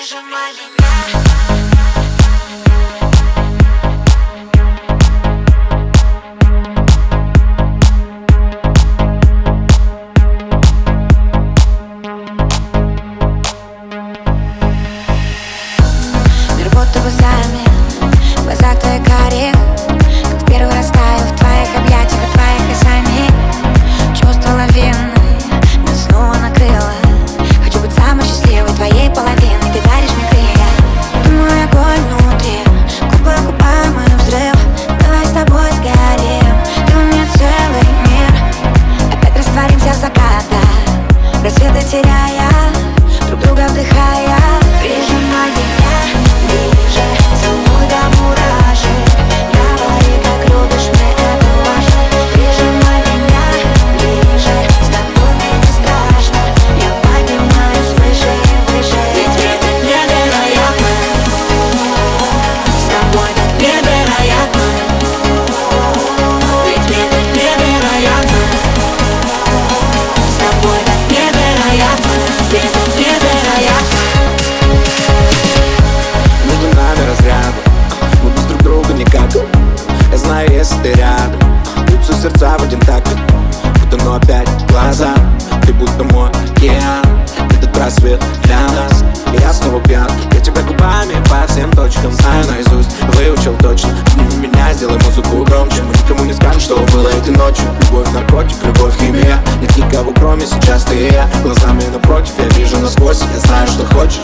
прижимали меня сами В глазах твоих карих Рассветы теряя. словами по всем точкам. Знаю наизусть, выучил точно. Сними меня, сделай музыку громче. Мы никому не скажем, что было этой ночью. Любовь, наркотик, любовь, химия. Нет никого, кроме сейчас ты и я. Глазами напротив, я вижу насквозь. Я знаю, что хочешь.